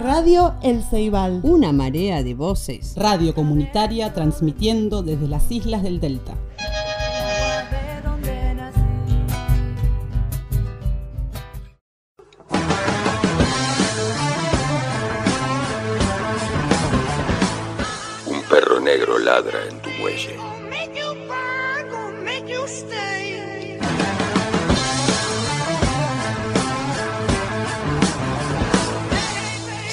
Radio El Ceibal. Una marea de voces. Radio comunitaria transmitiendo desde las islas del Delta. Un perro negro ladra en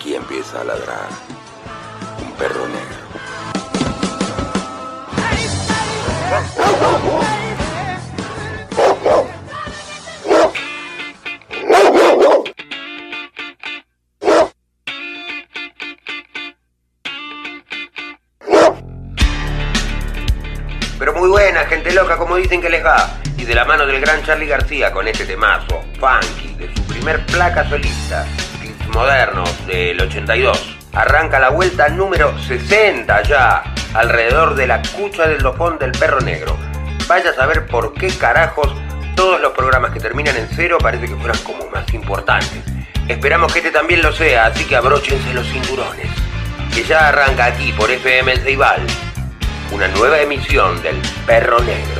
aquí empieza a ladrar un perro negro. Pero muy buena, gente loca, como dicen que les va. Y de la mano del gran Charlie García con este temazo, funky, de su primer placa solista, Modernos del 82. Arranca la vuelta número 60 ya, alrededor de la cucha del dopón del perro negro. Vaya a saber por qué carajos todos los programas que terminan en cero parece que fueran como más importantes. Esperamos que este también lo sea, así que abróchense los cinturones. Que ya arranca aquí por FM El Ceibal una nueva emisión del Perro Negro.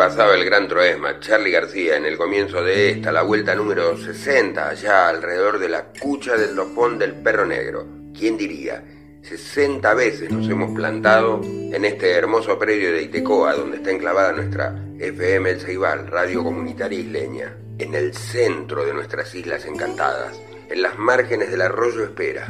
Pasaba el gran troesma, Charlie García, en el comienzo de esta, la vuelta número 60, allá alrededor de la cucha del topón del perro negro. ¿Quién diría? 60 veces nos hemos plantado en este hermoso predio de Itecoa, donde está enclavada nuestra FM El Ceibal, radio comunitaria isleña, en el centro de nuestras islas encantadas, en las márgenes del arroyo Espera,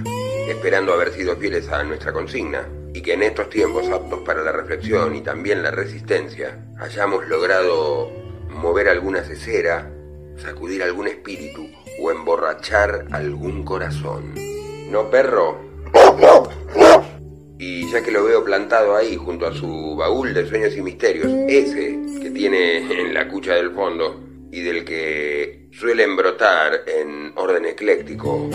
esperando haber sido fieles a nuestra consigna y que en estos tiempos aptos para la reflexión y también la resistencia hayamos logrado mover alguna cesera, sacudir algún espíritu o emborrachar algún corazón. ¿No, perro? Y ya que lo veo plantado ahí junto a su baúl de sueños y misterios, ese que tiene en la cucha del fondo y del que suelen brotar en orden ecléctico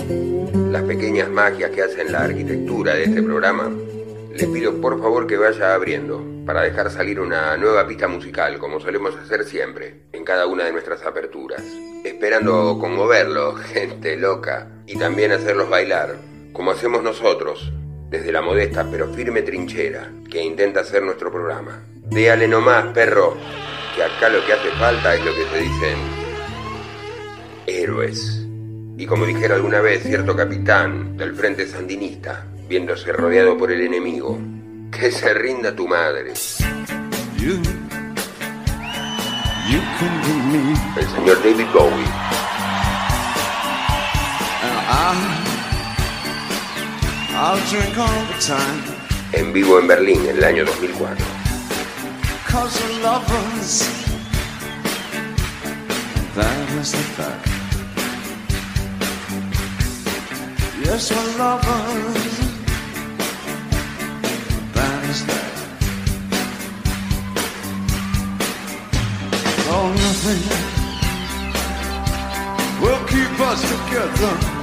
las pequeñas magias que hacen la arquitectura de este programa, le pido por favor que vaya abriendo para dejar salir una nueva pista musical, como solemos hacer siempre, en cada una de nuestras aperturas, esperando conmoverlos, gente loca, y también hacerlos bailar, como hacemos nosotros, desde la modesta pero firme trinchera que intenta hacer nuestro programa. Déale nomás, perro, que acá lo que hace falta es lo que se dicen héroes. Y como dijera alguna vez cierto capitán del frente sandinista, viéndose rodeado por el enemigo, que se rinda tu madre. You, you can be me, El señor David Bowie, I'll drink all the time. en vivo en Berlín en el año 2004. Cause we're lovers. That is the fact. Yes, we're lovers. Oh, nothing will keep us together.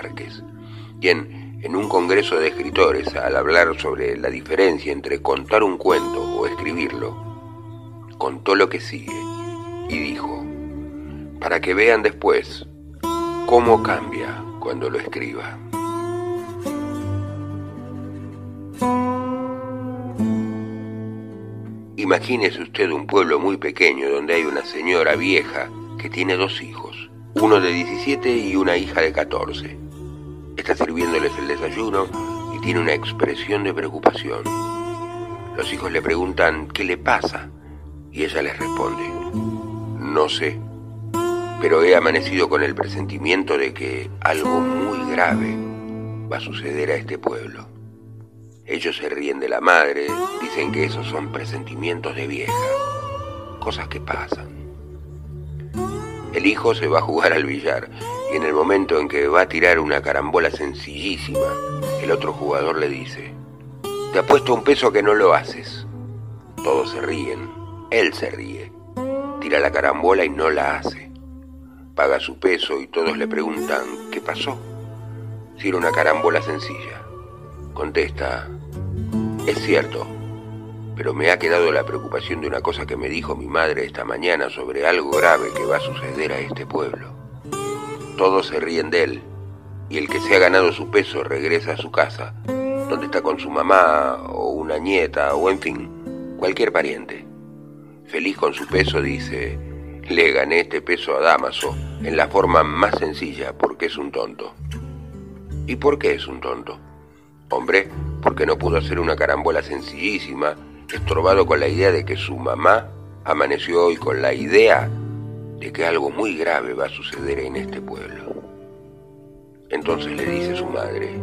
Márquez, quien en un congreso de escritores, al hablar sobre la diferencia entre contar un cuento o escribirlo, contó lo que sigue y dijo, para que vean después cómo cambia cuando lo escriba. Imagínese usted un pueblo muy pequeño donde hay una señora vieja que tiene dos hijos, uno de 17 y una hija de 14. Está sirviéndoles el desayuno y tiene una expresión de preocupación. Los hijos le preguntan qué le pasa y ella les responde, no sé, pero he amanecido con el presentimiento de que algo muy grave va a suceder a este pueblo. Ellos se ríen de la madre, dicen que esos son presentimientos de vieja, cosas que pasan. El hijo se va a jugar al billar y en el momento en que va a tirar una carambola sencillísima, el otro jugador le dice, te apuesto un peso que no lo haces. Todos se ríen, él se ríe, tira la carambola y no la hace. Paga su peso y todos le preguntan, ¿qué pasó? Si era una carambola sencilla. Contesta, es cierto, pero me ha quedado la preocupación de una cosa que me dijo mi madre esta mañana sobre algo grave que va a suceder a este pueblo. Todos se ríen de él, y el que se ha ganado su peso regresa a su casa, donde está con su mamá o una nieta o en fin, cualquier pariente. Feliz con su peso dice, le gané este peso a Damaso en la forma más sencilla porque es un tonto. ¿Y por qué es un tonto? Hombre, porque no pudo hacer una carambola sencillísima, estorbado con la idea de que su mamá amaneció hoy con la idea de que algo muy grave va a suceder en este pueblo. Entonces le dice su madre,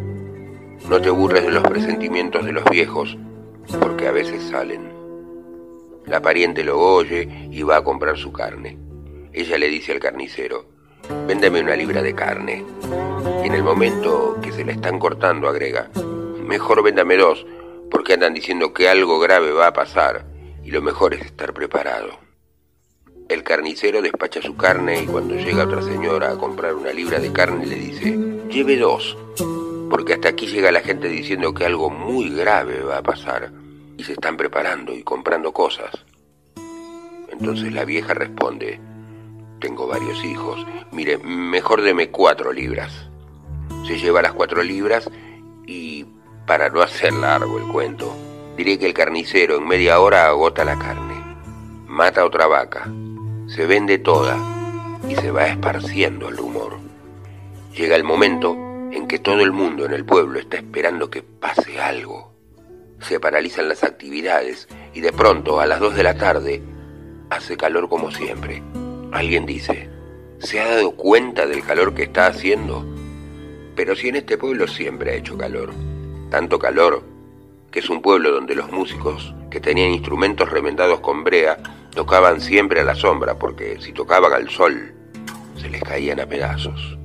no te burles de los presentimientos de los viejos, porque a veces salen. La pariente lo oye y va a comprar su carne. Ella le dice al carnicero, véndeme una libra de carne. Y en el momento que se la están cortando agrega, Mejor véndame dos, porque andan diciendo que algo grave va a pasar y lo mejor es estar preparado. El carnicero despacha su carne y cuando llega otra señora a comprar una libra de carne le dice, lleve dos, porque hasta aquí llega la gente diciendo que algo muy grave va a pasar y se están preparando y comprando cosas. Entonces la vieja responde, tengo varios hijos, mire, mejor deme cuatro libras. Se lleva las cuatro libras y para no hacer largo el cuento, diré que el carnicero en media hora agota la carne, mata otra vaca, se vende toda y se va esparciendo el rumor. Llega el momento en que todo el mundo en el pueblo está esperando que pase algo. Se paralizan las actividades y de pronto a las 2 de la tarde hace calor como siempre. Alguien dice, ¿se ha dado cuenta del calor que está haciendo? Pero si en este pueblo siempre ha hecho calor tanto calor, que es un pueblo donde los músicos que tenían instrumentos remendados con brea tocaban siempre a la sombra, porque si tocaban al sol, se les caían a pedazos.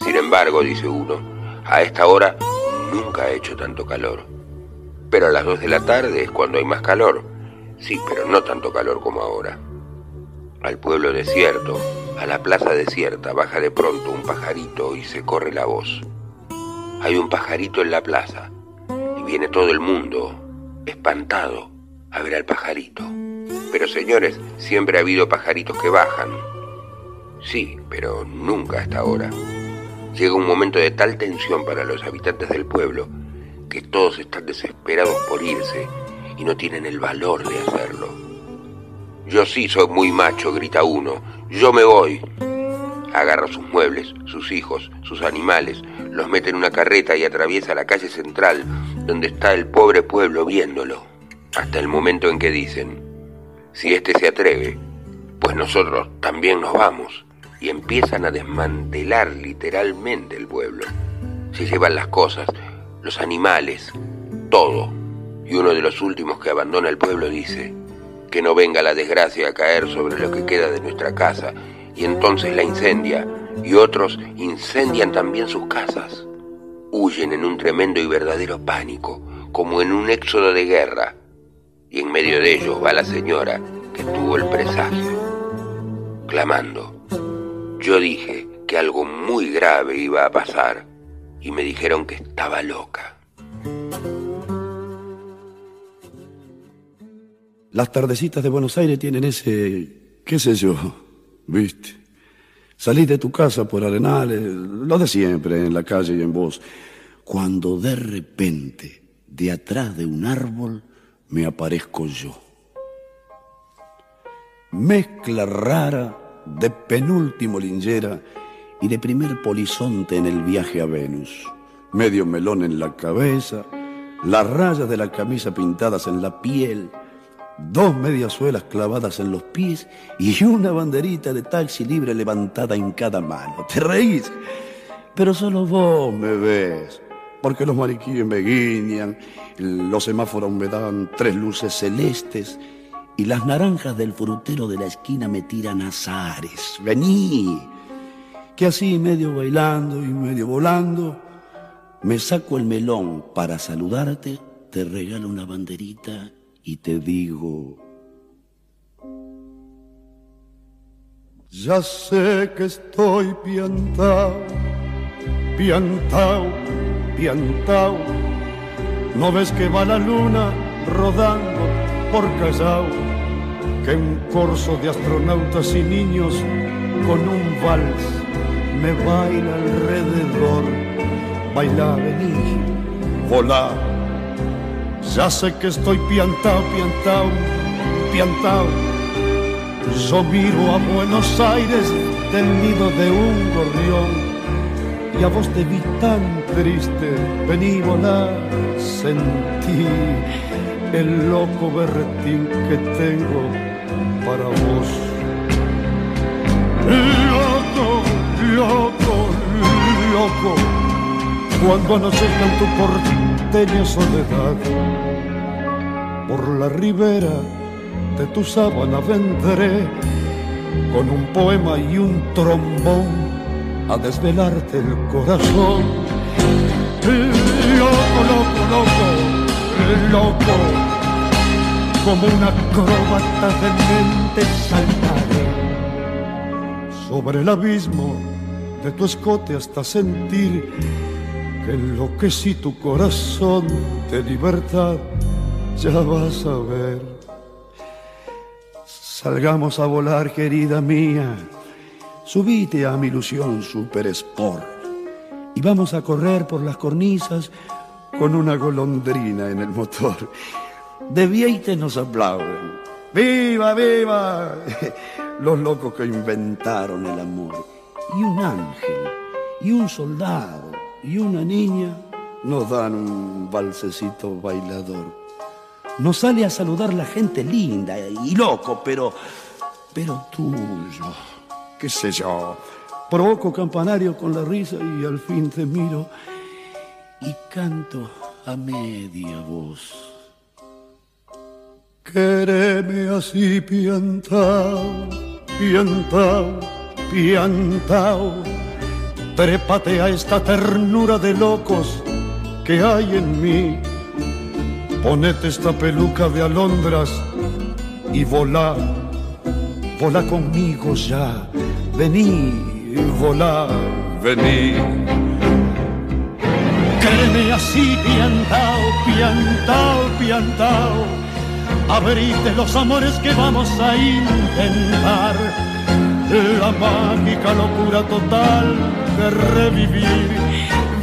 Sin embargo, dice uno, a esta hora nunca ha hecho tanto calor. Pero a las dos de la tarde es cuando hay más calor. Sí, pero no tanto calor como ahora. Al pueblo desierto, a la plaza desierta, baja de pronto un pajarito y se corre la voz hay un pajarito en la plaza y viene todo el mundo espantado a ver al pajarito. Pero señores, siempre ha habido pajaritos que bajan. Sí, pero nunca hasta ahora. Llega un momento de tal tensión para los habitantes del pueblo que todos están desesperados por irse y no tienen el valor de hacerlo. Yo sí soy muy macho, grita uno. Yo me voy. Agarra sus muebles, sus hijos, sus animales, los mete en una carreta y atraviesa la calle central, donde está el pobre pueblo viéndolo, hasta el momento en que dicen, si éste se atreve, pues nosotros también nos vamos, y empiezan a desmantelar literalmente el pueblo. Se llevan las cosas, los animales, todo, y uno de los últimos que abandona el pueblo dice, que no venga la desgracia a caer sobre lo que queda de nuestra casa, y entonces la incendia, y otros incendian también sus casas. Huyen en un tremendo y verdadero pánico, como en un éxodo de guerra, y en medio de ellos va la señora que tuvo el presagio. proclamando. Yo dije que algo muy grave iba a pasar y me dijeron que estaba loca. Las tardecitas de Buenos Aires tienen ese, qué sé yo, viste. Salís de tu casa por arenales, lo de siempre, en la calle y en vos, cuando de repente, de atrás de un árbol, me aparezco yo. Mezcla rara de penúltimo lingera y de primer polizonte en el viaje a Venus. Medio melón en la cabeza, las rayas de la camisa pintadas en la piel, dos mediasuelas clavadas en los pies y una banderita de taxi libre levantada en cada mano. ¿Te reís? Pero solo vos me ves, porque los mariquíes me guiñan, los semáforos me dan tres luces celestes y las naranjas del frutero de la esquina me tiran azares. Vení, que así medio bailando y medio volando, me saco el melón para saludarte, te regalo una banderita y te digo, ya sé que estoy piantao, piantao, piantao, no ves que va la luna rodando por Callao, que un corso de astronautas y niños con un vals me baila alrededor, baila, vení, volá. Ya sé que estoy piantao, piantao, piantao. Yo miro a Buenos Aires del nido de un gorrión y a vos te vi tan triste, vení volar, sentí el loco berretín que tengo para vos. Loco, loco, loco, cuando anochezca tu porteña soledad por la ribera de tu sábana vendré con un poema y un trombón a desvelarte el corazón. Loco, loco, loco, loco, como una acróbata de mente saltaré sobre el abismo de tu escote hasta sentir que enloquecí tu corazón de libertad ya vas a ver. Salgamos a volar, querida mía. Subite a mi ilusión super sport y vamos a correr por las cornisas con una golondrina en el motor. De Vieite nos aplauden. ¡Viva, viva! Los locos que inventaron el amor. Y un ángel, y un soldado, y una niña nos dan un balsecito bailador. Nos sale a saludar la gente linda y loco, pero, pero tuyo, qué sé yo. Provoco campanario con la risa y al fin te miro y canto a media voz. Quereme así piantao, piantao, piantao. Trépate a esta ternura de locos que hay en mí Ponete esta peluca de alondras y volá, volá conmigo ya, vení, volá, vení. Créeme así, piantao, piantao, piantao, abrite los amores que vamos a intentar, la mágica locura total de revivir,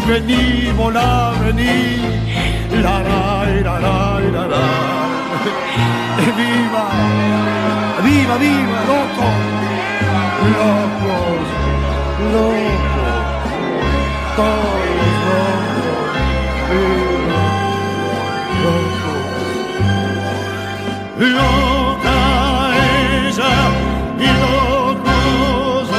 vení, volá, vení. La la la la la la. Viva. Viva viva loco locos locos todos locos locos loca ella y locos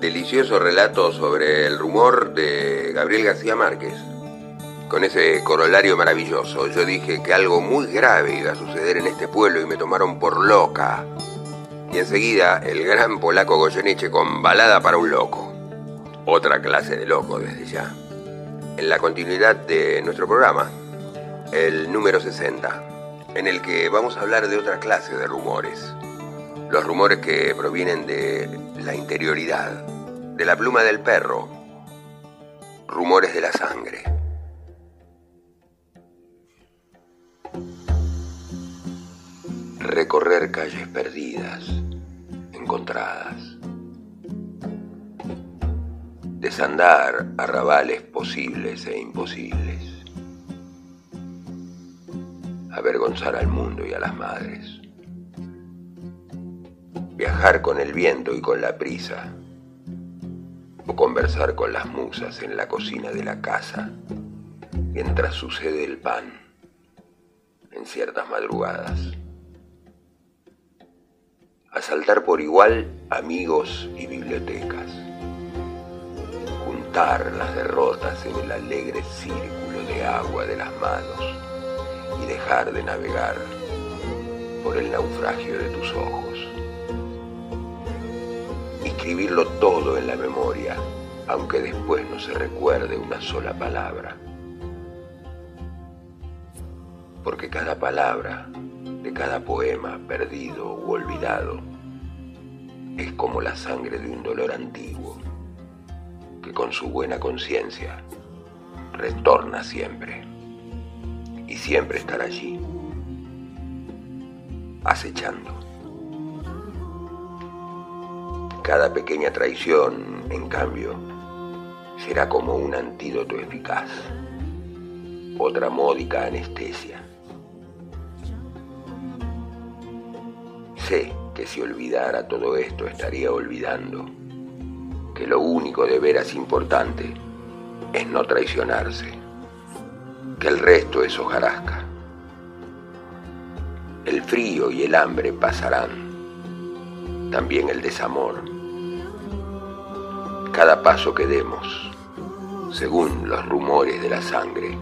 Delicioso relato sobre el rumor de Gabriel García Márquez. Con ese corolario maravilloso, yo dije que algo muy grave iba a suceder en este pueblo y me tomaron por loca. Y enseguida el gran polaco Goyeneche con Balada para un loco. Otra clase de loco desde ya. En la continuidad de nuestro programa, el número 60, en el que vamos a hablar de otra clase de rumores. Los rumores que provienen de la interioridad, de la pluma del perro, rumores de la sangre. Recorrer calles perdidas, encontradas. Desandar arrabales posibles e imposibles. Avergonzar al mundo y a las madres. Viajar con el viento y con la prisa. O conversar con las musas en la cocina de la casa mientras sucede el pan en ciertas madrugadas. Asaltar por igual amigos y bibliotecas. Juntar las derrotas en el alegre círculo de agua de las manos y dejar de navegar por el naufragio de tus ojos. Escribirlo todo en la memoria, aunque después no se recuerde una sola palabra. Porque cada palabra cada poema perdido u olvidado es como la sangre de un dolor antiguo que con su buena conciencia retorna siempre y siempre estará allí, acechando. Cada pequeña traición, en cambio, será como un antídoto eficaz, otra módica anestesia. Sé que si olvidara todo esto estaría olvidando que lo único de veras importante es no traicionarse, que el resto es hojarasca. El frío y el hambre pasarán, también el desamor cada paso que demos, según los rumores de la sangre,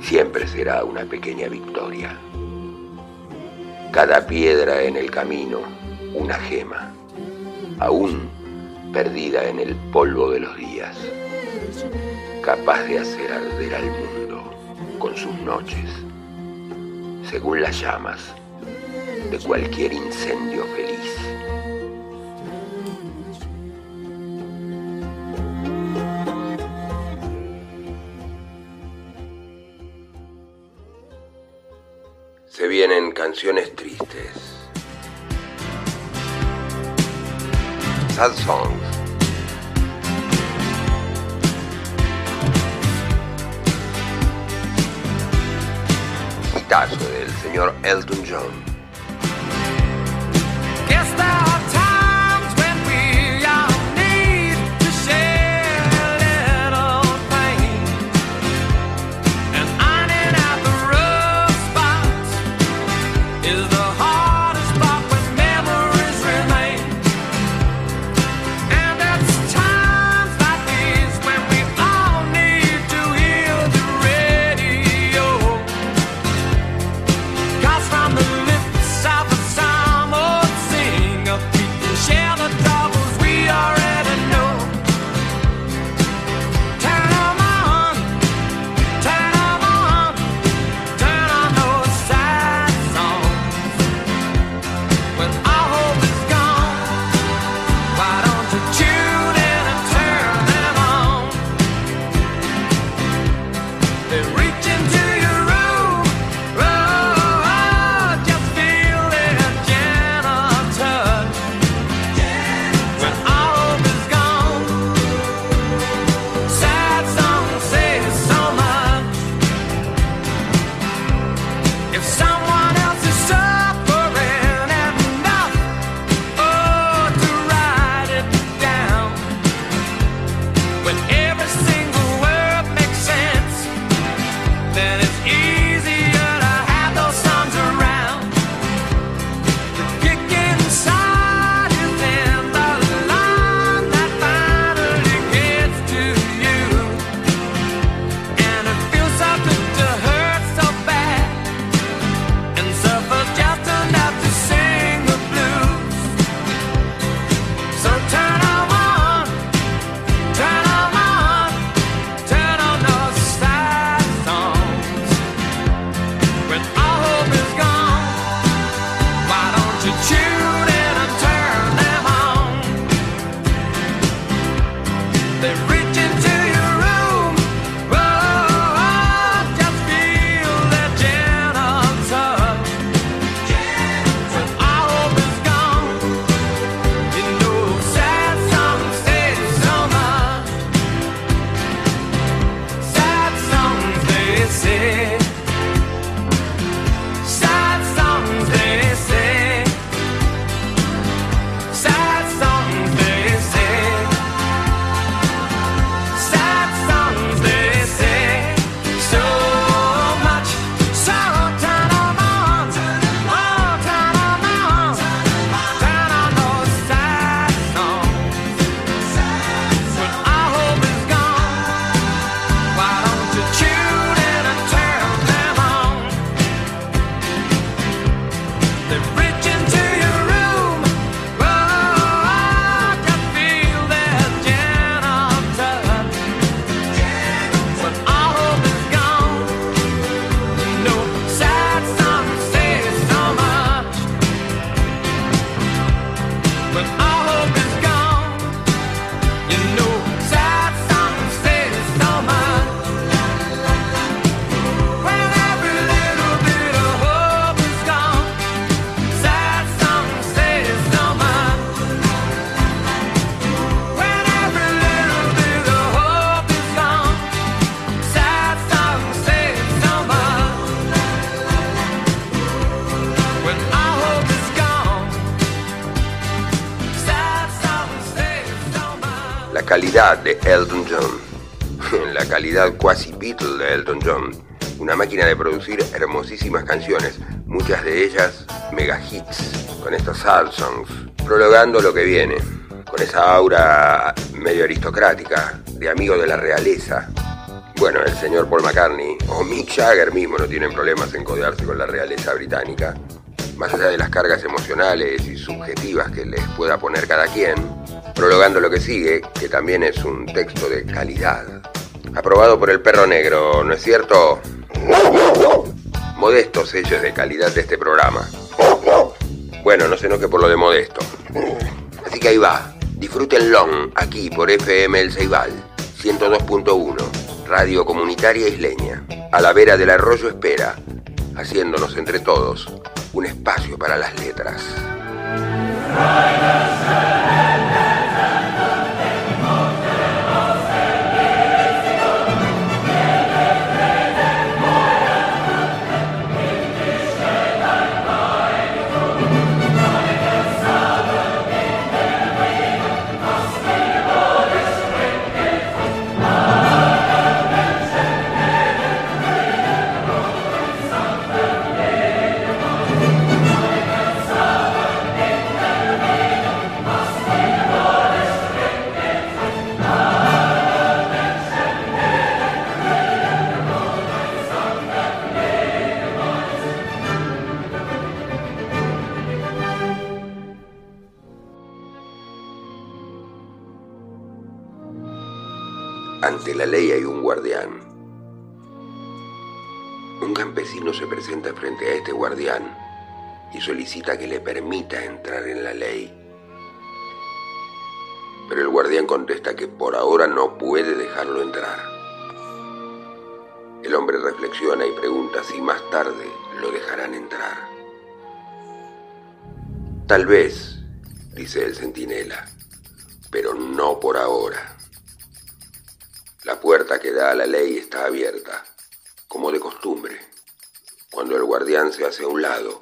siempre será una pequeña victoria. Cada piedra en el camino, una gema, aún perdida en el polvo de los días, capaz de hacer arder al mundo con sus noches, según las llamas de cualquier incendio feliz. Vienen canciones tristes. Sad songs. Hitazo del señor Elton John. De Elton John. La calidad cuasi Beatle de Elton John. Una máquina de producir hermosísimas canciones, muchas de ellas mega hits, con estas sad songs, prologando lo que viene, con esa aura medio aristocrática, de amigo de la realeza. Bueno, el señor Paul McCartney o Mick Jagger mismo no tienen problemas en codearse con la realeza británica. Más allá de las cargas emocionales y subjetivas que les pueda poner cada quien, prologando lo que sigue, que también es un texto de calidad. Aprobado por el perro negro, ¿no es cierto? Modestos sellos de calidad de este programa. Bueno, no se enoje por lo de modesto. Así que ahí va. Disfrútenlo aquí por FM El Ceibal 102.1, Radio Comunitaria Isleña, a la vera del arroyo Espera, haciéndonos entre todos un espacio para las letras. Ante la ley hay un guardián. Un campesino se presenta frente a este guardián y solicita que le permita entrar en la ley. Pero el guardián contesta que por ahora no puede dejarlo entrar. El hombre reflexiona y pregunta si más tarde lo dejarán entrar. Tal vez, dice el centinela, pero no por ahora. La puerta que da a la ley está abierta, como de costumbre. Cuando el guardián se hace a un lado,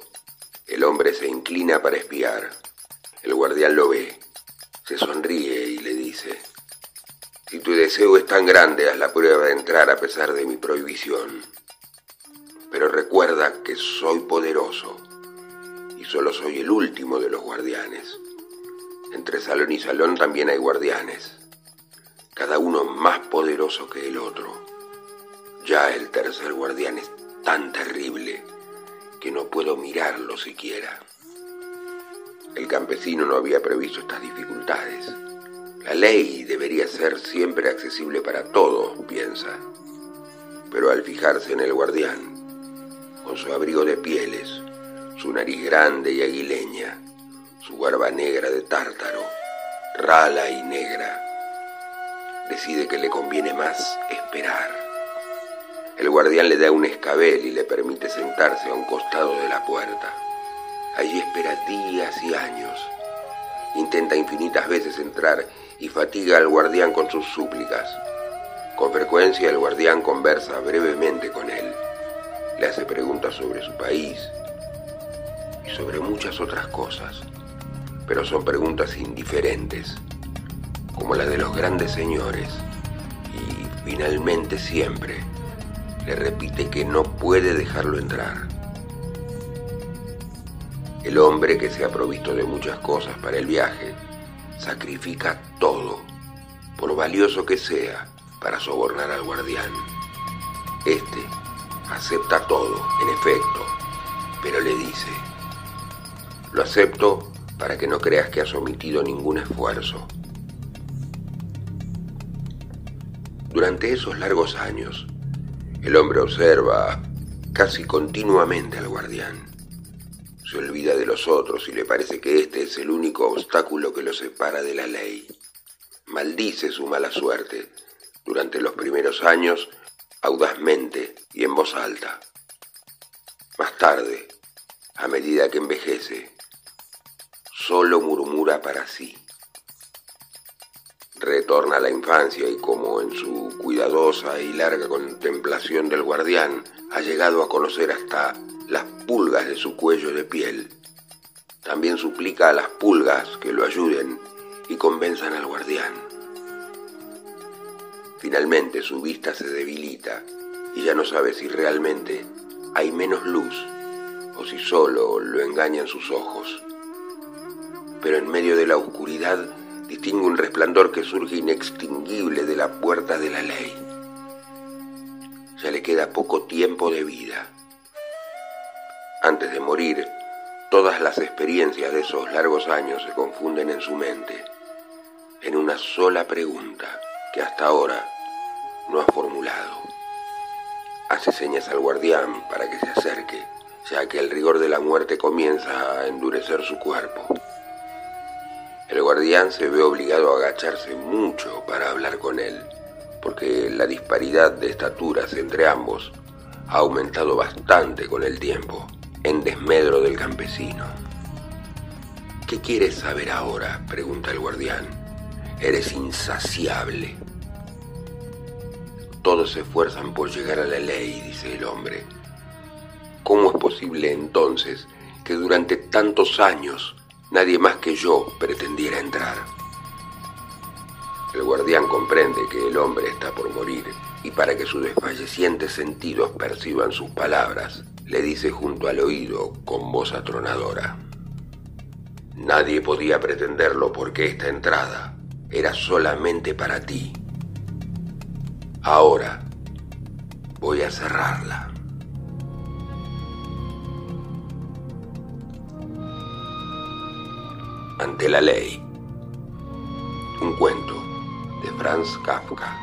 el hombre se inclina para espiar. El guardián lo ve, se sonríe y le dice, si tu deseo es tan grande, haz la prueba de entrar a pesar de mi prohibición. Pero recuerda que soy poderoso y solo soy el último de los guardianes. Entre salón y salón también hay guardianes cada uno más poderoso que el otro. Ya el tercer guardián es tan terrible que no puedo mirarlo siquiera. El campesino no había previsto estas dificultades. La ley debería ser siempre accesible para todos, piensa. Pero al fijarse en el guardián, con su abrigo de pieles, su nariz grande y aguileña, su barba negra de tártaro, rala y negra, decide que le conviene más esperar. El guardián le da un escabel y le permite sentarse a un costado de la puerta. Allí espera días y años. Intenta infinitas veces entrar y fatiga al guardián con sus súplicas. Con frecuencia el guardián conversa brevemente con él. Le hace preguntas sobre su país y sobre muchas otras cosas. Pero son preguntas indiferentes como la de los grandes señores, y finalmente siempre le repite que no puede dejarlo entrar. El hombre que se ha provisto de muchas cosas para el viaje, sacrifica todo, por valioso que sea, para sobornar al guardián. Este acepta todo, en efecto, pero le dice, lo acepto para que no creas que has omitido ningún esfuerzo. Durante esos largos años, el hombre observa casi continuamente al guardián. Se olvida de los otros y le parece que este es el único obstáculo que lo separa de la ley. Maldice su mala suerte durante los primeros años audazmente y en voz alta. Más tarde, a medida que envejece, solo murmura para sí retorna a la infancia y como en su cuidadosa y larga contemplación del guardián ha llegado a conocer hasta las pulgas de su cuello de piel. También suplica a las pulgas que lo ayuden y convenzan al guardián. Finalmente su vista se debilita y ya no sabe si realmente hay menos luz o si solo lo engañan sus ojos. Pero en medio de la oscuridad distingue un resplandor que surge inextinguible de la puerta de la ley. Ya le queda poco tiempo de vida. Antes de morir, todas las experiencias de esos largos años se confunden en su mente, en una sola pregunta que hasta ahora no ha formulado. Hace señas al guardián para que se acerque, ya que el rigor de la muerte comienza a endurecer su cuerpo. El guardián se ve obligado a agacharse mucho para hablar con él, porque la disparidad de estaturas entre ambos ha aumentado bastante con el tiempo, en desmedro del campesino. ¿Qué quieres saber ahora? pregunta el guardián. Eres insaciable. Todos se esfuerzan por llegar a la ley, dice el hombre. ¿Cómo es posible entonces que durante tantos años nadie más que yo pretendiera entrar? El guardián comprende que el hombre está por morir y para que sus desfallecientes sentidos perciban sus palabras, le dice junto al oído con voz atronadora. Nadie podía pretenderlo porque esta entrada era solamente para ti. Ahora voy a cerrarla. Ante la ley. Un cuento de Franz Kafka.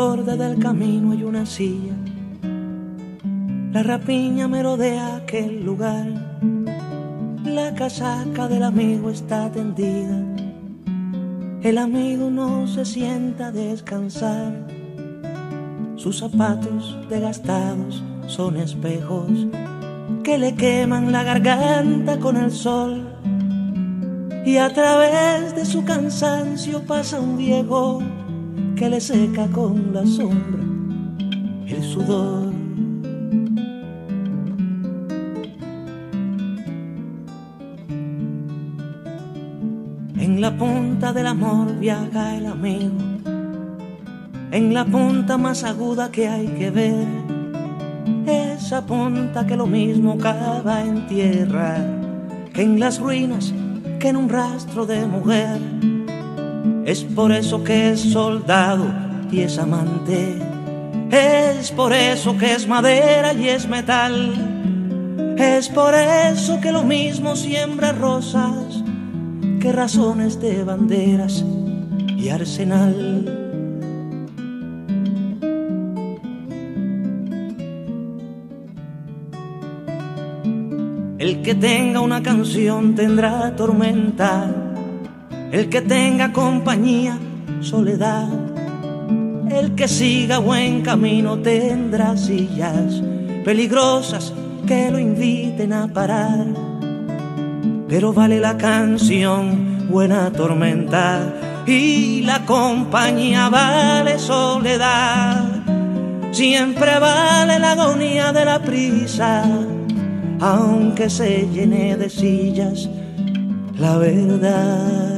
Borde del camino hay una silla. La rapiña merodea aquel lugar. La casaca del amigo está tendida. El amigo no se sienta a descansar. Sus zapatos desgastados son espejos que le queman la garganta con el sol. Y a través de su cansancio pasa un viejo que le seca con la sombra el sudor. En la punta del amor viaja el amigo, en la punta más aguda que hay que ver, esa punta que lo mismo cava en tierra, que en las ruinas, que en un rastro de mujer. Es por eso que es soldado y es amante. Es por eso que es madera y es metal. Es por eso que lo mismo siembra rosas que razones de banderas y arsenal. El que tenga una canción tendrá tormenta. El que tenga compañía, soledad. El que siga buen camino tendrá sillas peligrosas que lo inviten a parar. Pero vale la canción, buena tormenta, y la compañía vale soledad. Siempre vale la agonía de la prisa, aunque se llene de sillas la verdad.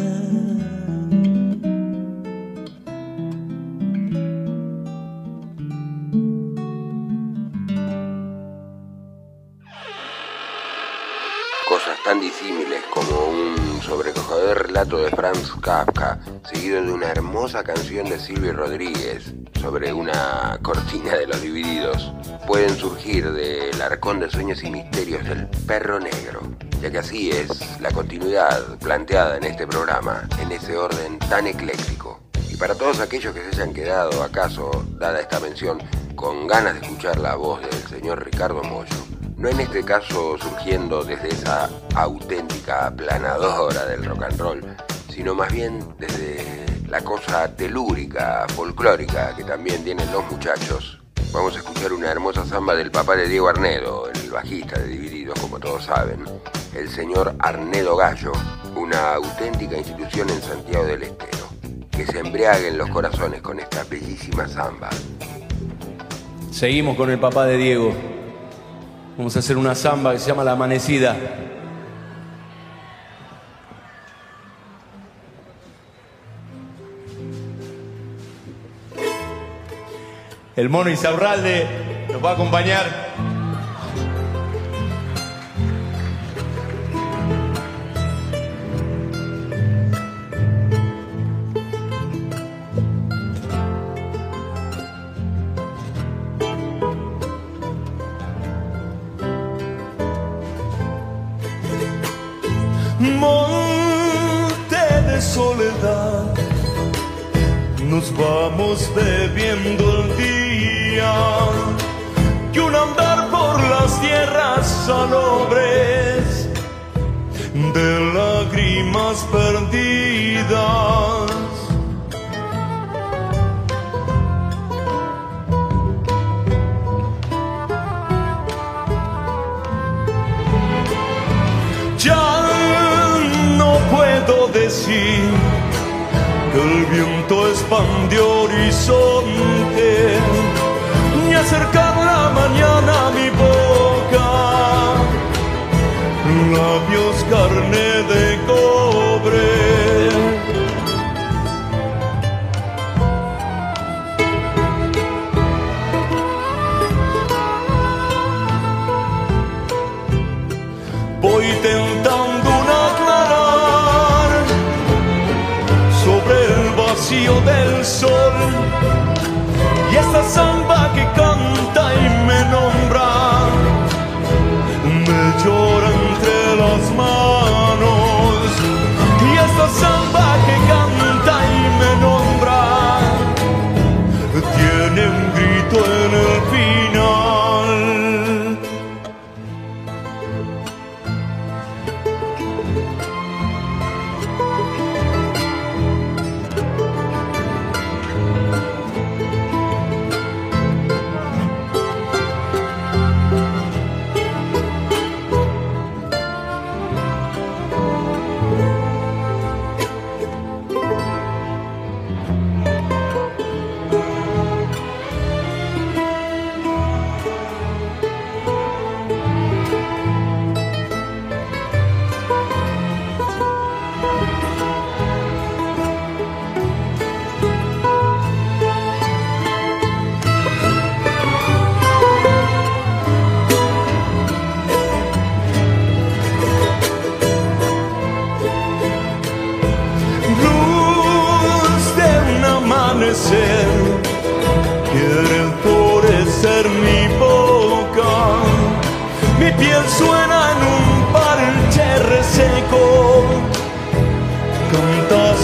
Sobrecogedor relato de Franz Kafka, seguido de una hermosa canción de Silvio Rodríguez sobre una cortina de los divididos, pueden surgir del arcón de sueños y misterios del perro negro, ya que así es la continuidad planteada en este programa, en ese orden tan ecléctico. Y para todos aquellos que se hayan quedado, acaso, dada esta mención, con ganas de escuchar la voz del señor Ricardo Mollo, no en este caso surgiendo desde esa auténtica aplanadora del rock and roll, sino más bien desde la cosa telúrica, folclórica que también tienen los muchachos. Vamos a escuchar una hermosa samba del papá de Diego Arnedo, el bajista de Divididos, como todos saben, el señor Arnedo Gallo, una auténtica institución en Santiago del Estero, que se embriaguen los corazones con esta bellísima samba. Seguimos con el papá de Diego. Vamos a hacer una samba que se llama La Amanecida. El mono Isaurralde nos va a acompañar. Vamos bebiendo el día, que un andar por las tierras salobres de lágrimas perdidas. Ya no puedo decir el viento expandió horizonte, ni acercar la mañana a mi boca, labios carne sol. Y esta samba que canta y me nombra me llora entre las manos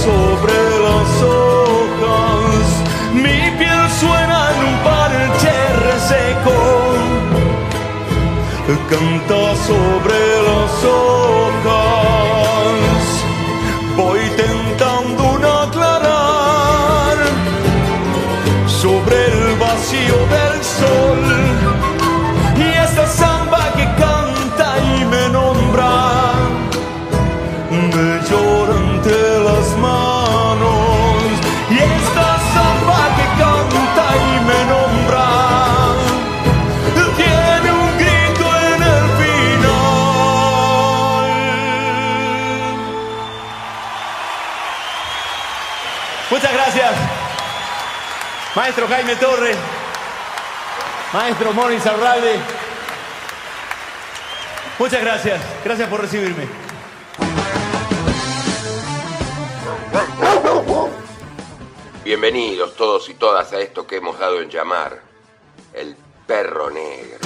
sobre las hojas. Mi piel suena en un parche reseco, canta sobre las hojas. Maestro Jaime Torres. Maestro Mono Isaurralde. Muchas gracias. Gracias por recibirme. Bienvenidos todos y todas a esto que hemos dado en llamar el perro negro.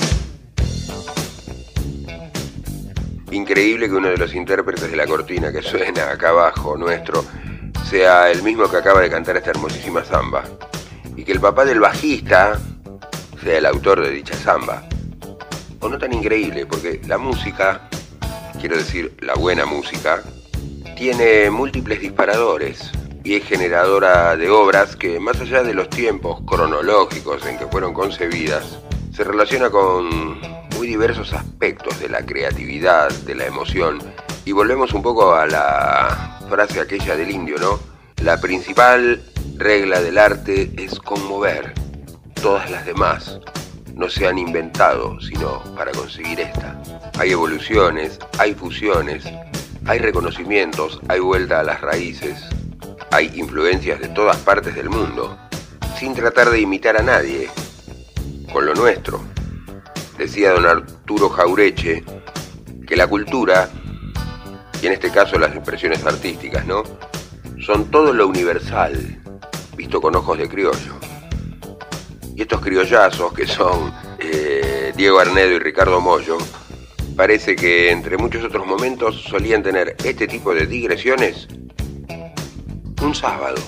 Increíble que uno de los intérpretes de la cortina que suena acá abajo nuestro sea el mismo que acaba de cantar esta hermosísima samba. Y que el papá del bajista sea el autor de dicha samba. o no tan increíble, porque la música, quiero decir, la buena música, tiene múltiples disparadores y es generadora de obras que, más allá de los tiempos cronológicos en que fueron concebidas, se relaciona con muy diversos aspectos de la creatividad, de la emoción. Y volvemos un poco a la frase aquella del indio, ¿no? La principal regla del arte es conmover. Todas las demás no se han inventado sino para conseguir esta. Hay evoluciones, hay fusiones, hay reconocimientos, hay vuelta a las raíces, hay influencias de todas partes del mundo, sin tratar de imitar a nadie, con lo nuestro. Decía don Arturo Jaureche que la cultura, y en este caso las expresiones artísticas, ¿no? Son todo lo universal, visto con ojos de criollo. Y estos criollazos que son eh, Diego Arnedo y Ricardo Mollo, parece que entre muchos otros momentos solían tener este tipo de digresiones un sábado.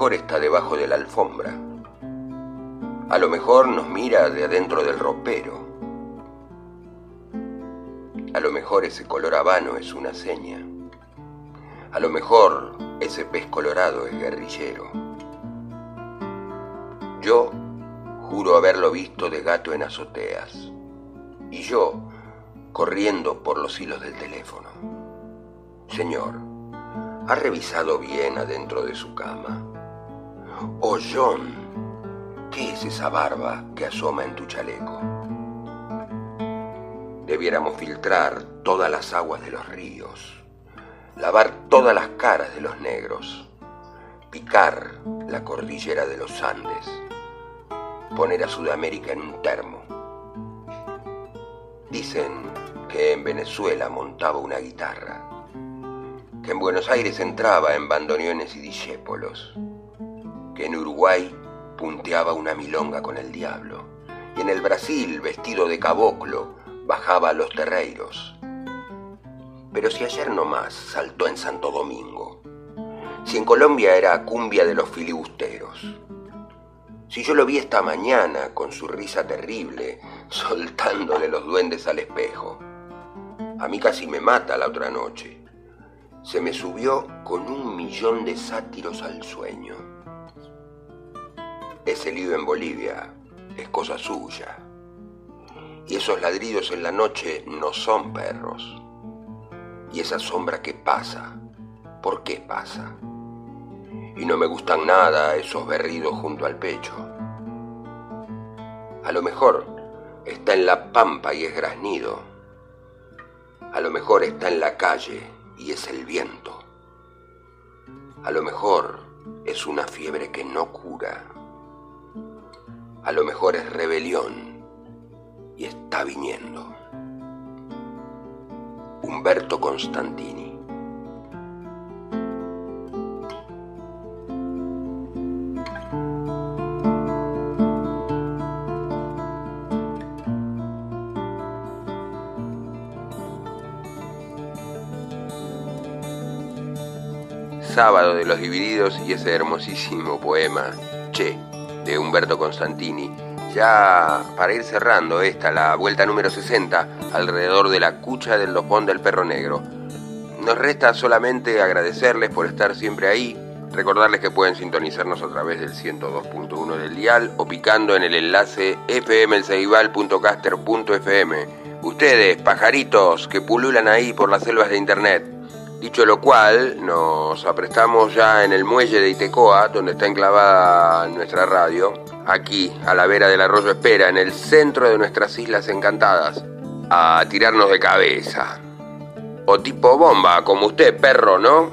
Mejor está debajo de la alfombra. A lo mejor nos mira de adentro del ropero. A lo mejor ese color habano es una seña. A lo mejor ese pez colorado es guerrillero. Yo juro haberlo visto de gato en azoteas. Y yo corriendo por los hilos del teléfono. Señor, ¿ha revisado bien adentro de su cama? Oh, John, ¿qué es esa barba que asoma en tu chaleco? Debiéramos filtrar todas las aguas de los ríos, lavar todas las caras de los negros, picar la cordillera de los Andes, poner a Sudamérica en un termo. Dicen que en Venezuela montaba una guitarra, que en Buenos Aires entraba en bandoneones y discépolos, en Uruguay punteaba una milonga con el diablo, y en el Brasil, vestido de caboclo, bajaba a los terreiros. Pero si ayer nomás saltó en Santo Domingo, si en Colombia era cumbia de los filibusteros, si yo lo vi esta mañana con su risa terrible, soltándole los duendes al espejo, a mí casi me mata la otra noche. Se me subió con un millón de sátiros al sueño. Ese lío en Bolivia es cosa suya. Y esos ladridos en la noche no son perros. Y esa sombra que pasa, ¿por qué pasa? Y no me gustan nada esos berridos junto al pecho. A lo mejor está en la pampa y es graznido. A lo mejor está en la calle y es el viento. A lo mejor es una fiebre que no cura. A lo mejor es rebelión y está viniendo. Humberto Constantini. Sábado de los Divididos y ese hermosísimo poema, Che, Humberto Constantini. Ya para ir cerrando esta, la vuelta número 60, alrededor de la cucha del lopón del perro negro. Nos resta solamente agradecerles por estar siempre ahí, recordarles que pueden sintonizarnos a través del 102.1 del dial o picando en el enlace fmelseival.caster.fm. Ustedes, pajaritos que pululan ahí por las selvas de internet. Dicho lo cual, nos aprestamos ya en el muelle de Itecoa, donde está enclavada nuestra radio, aquí, a la vera del arroyo Espera, en el centro de nuestras islas encantadas, a tirarnos de cabeza. O tipo bomba, como usted, perro, ¿no?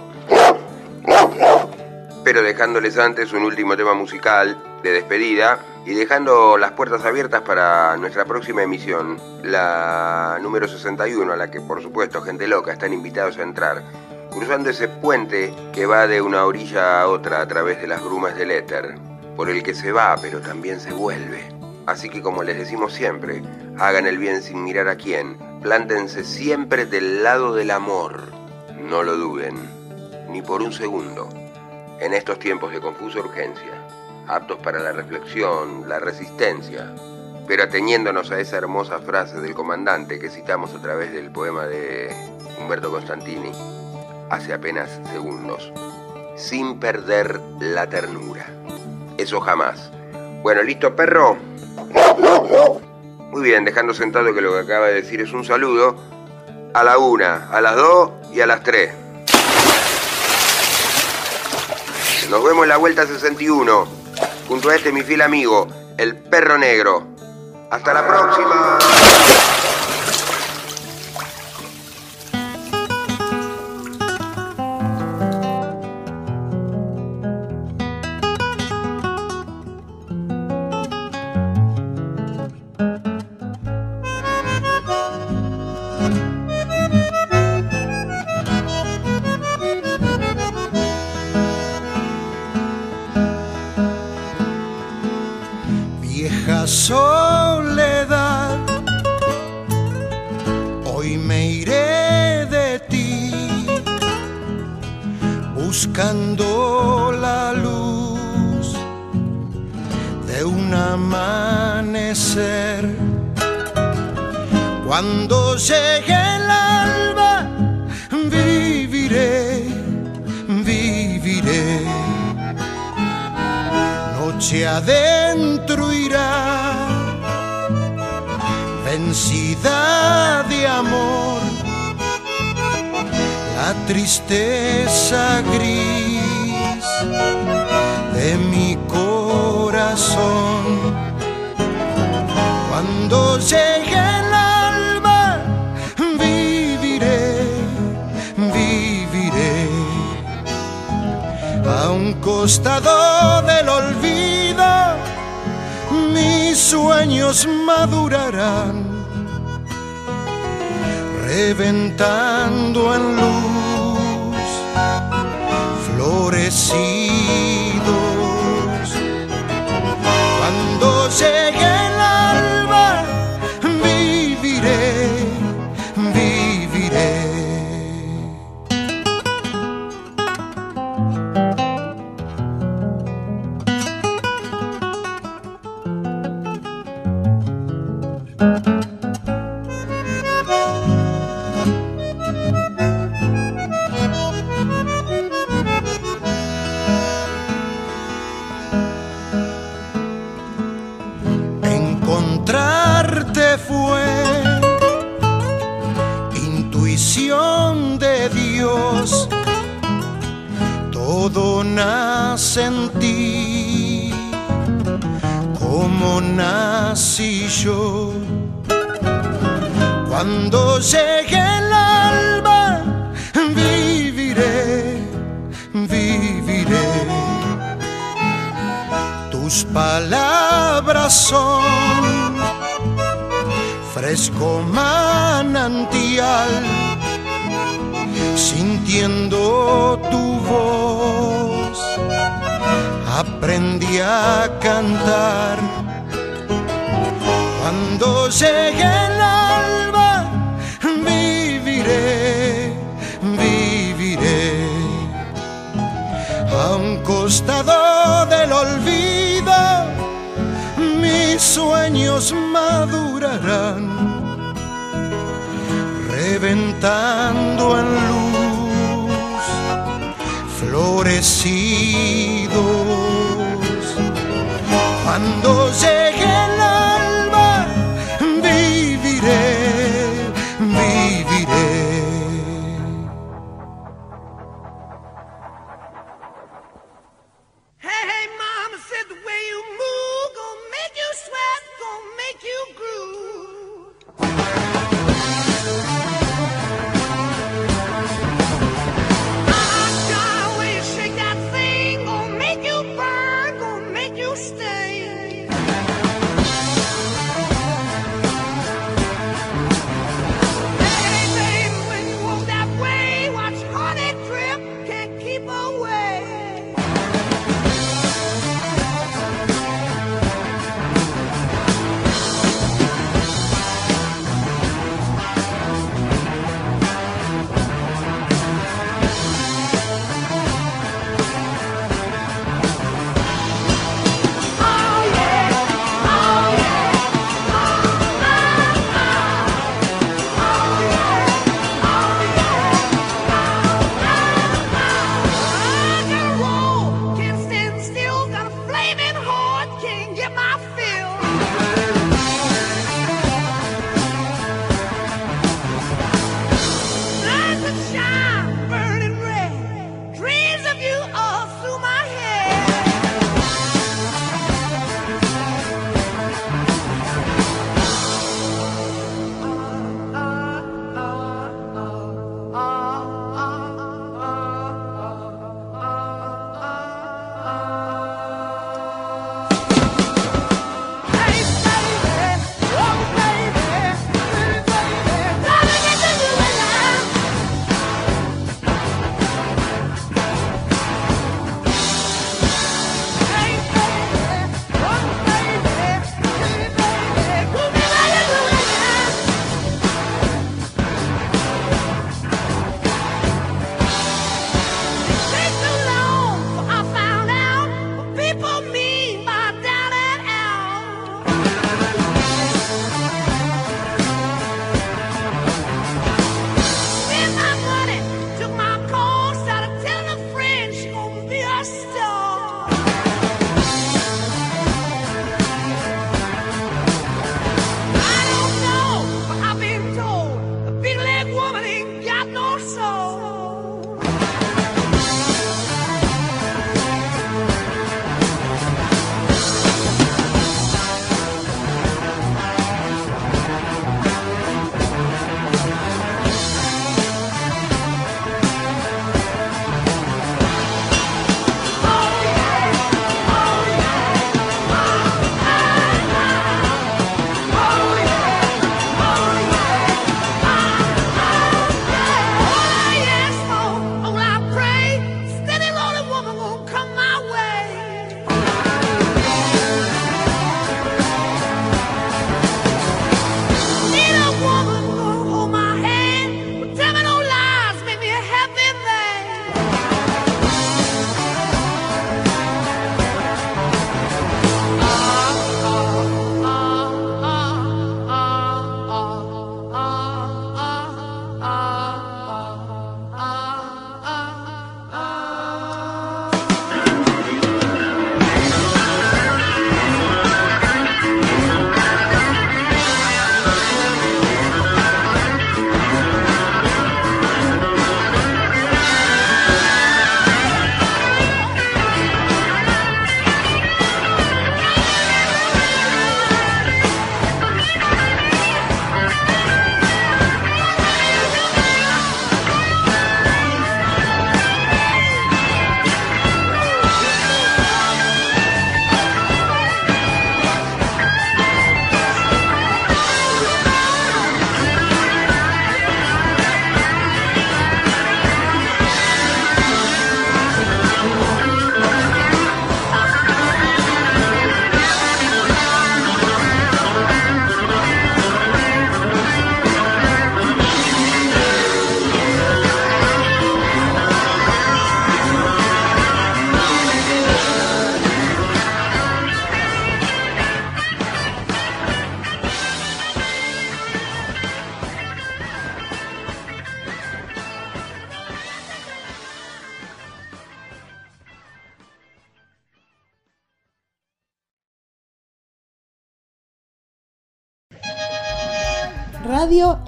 Pero dejándoles antes un último tema musical de despedida y dejando las puertas abiertas para nuestra próxima emisión, la número 61, a la que por supuesto gente loca están invitados a entrar, cruzando ese puente que va de una orilla a otra a través de las brumas del éter, por el que se va pero también se vuelve. Así que como les decimos siempre, hagan el bien sin mirar a quién, plántense siempre del lado del amor, no lo duden, ni por un segundo, en estos tiempos de confusa urgencia aptos para la reflexión, la resistencia, pero ateniéndonos a esa hermosa frase del comandante que citamos a través del poema de Humberto Constantini hace apenas segundos, sin perder la ternura. Eso jamás. Bueno, ¿listo, perro? Muy bien, dejando sentado que lo que acaba de decir es un saludo a la una, a las dos y a las tres. Nos vemos en la vuelta 61 junto a este mi fiel amigo, el perro negro. Hasta la próxima. Cuando llegue el alba, viviré, viviré. Noche adentro irá, vencida de amor, la tristeza gris de mi corazón. Cuando llegue el costado del olvido, mis sueños madurarán, reventando en luz, florecidos. Cuando llegue el alba, ti, como nací yo. Cuando llegue el alba, viviré, viviré. Tus palabras son fresco manantial, sintiendo tu voz, aprendí a cantar. Cuando llegue el alba, viviré, viviré. A un costado del olvido, mis sueños madurarán, reventando en luz, florecidos. Cuando llegue